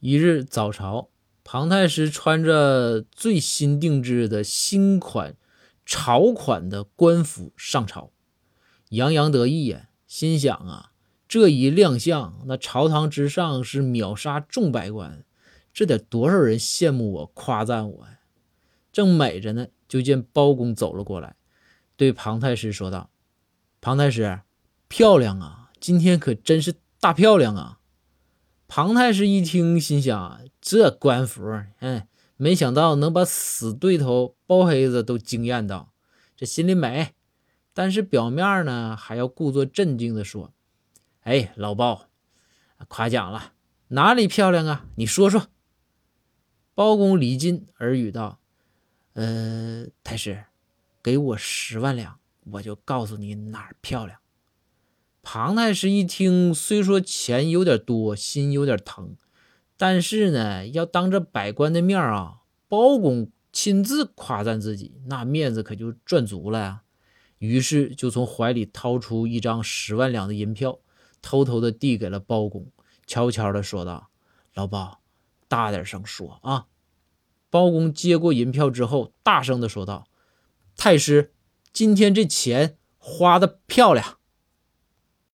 一日早朝，庞太师穿着最新定制的新款朝款的官服上朝，洋洋得意呀，心想啊，这一亮相，那朝堂之上是秒杀众百官，这得多少人羡慕我、夸赞我呀！正美着呢，就见包公走了过来，对庞太师说道：“庞太师，漂亮啊，今天可真是大漂亮啊！”庞太师一听，心想：这官服，嗯，没想到能把死对头包黑子都惊艳到，这心里美。但是表面呢，还要故作镇静的说：“哎，老包，夸奖了，哪里漂亮啊？你说说。”包公离近耳语道：“呃，太师，给我十万两，我就告诉你哪儿漂亮。”庞太师一听，虽说钱有点多，心有点疼，但是呢，要当着百官的面啊，包公亲自夸赞自己，那面子可就赚足了呀。于是就从怀里掏出一张十万两的银票，偷偷的递给了包公，悄悄的说道：“老包，大点声说啊。”包公接过银票之后，大声的说道：“太师，今天这钱花的漂亮。”